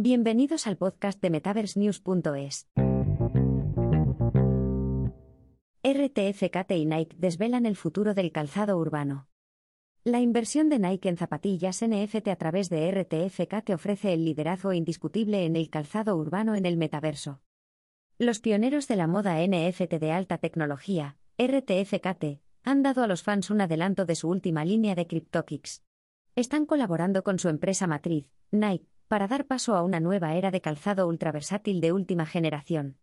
Bienvenidos al podcast de MetaverseNews.es. RTFKT y Nike desvelan el futuro del calzado urbano. La inversión de Nike en zapatillas NFT a través de RTFKT ofrece el liderazgo indiscutible en el calzado urbano en el metaverso. Los pioneros de la moda NFT de alta tecnología, RTFKT, han dado a los fans un adelanto de su última línea de CryptoKicks. Están colaborando con su empresa matriz, Nike, para dar paso a una nueva era de calzado ultraversátil de última generación.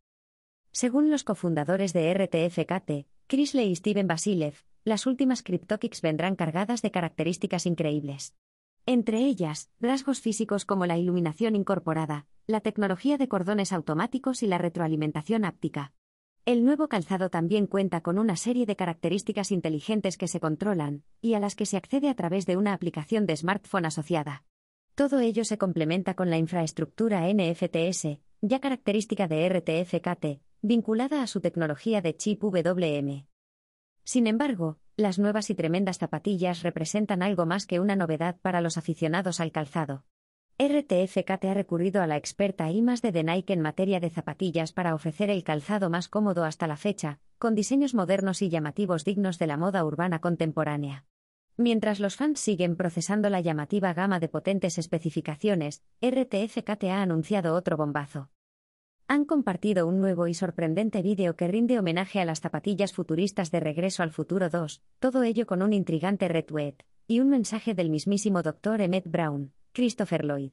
Según los cofundadores de RTFKT, Krisley y Steven Basilev, las últimas CryptoKicks vendrán cargadas de características increíbles. Entre ellas, rasgos físicos como la iluminación incorporada, la tecnología de cordones automáticos y la retroalimentación áptica. El nuevo calzado también cuenta con una serie de características inteligentes que se controlan, y a las que se accede a través de una aplicación de smartphone asociada. Todo ello se complementa con la infraestructura NFTS, ya característica de RTFKT, vinculada a su tecnología de chip WM. Sin embargo, las nuevas y tremendas zapatillas representan algo más que una novedad para los aficionados al calzado. RTFKT ha recurrido a la experta IMAS de Nike en materia de zapatillas para ofrecer el calzado más cómodo hasta la fecha, con diseños modernos y llamativos dignos de la moda urbana contemporánea. Mientras los fans siguen procesando la llamativa gama de potentes especificaciones, RTFKT ha anunciado otro bombazo. Han compartido un nuevo y sorprendente vídeo que rinde homenaje a las zapatillas futuristas de Regreso al Futuro 2, todo ello con un intrigante retweet y un mensaje del mismísimo Dr. Emmett Brown, Christopher Lloyd.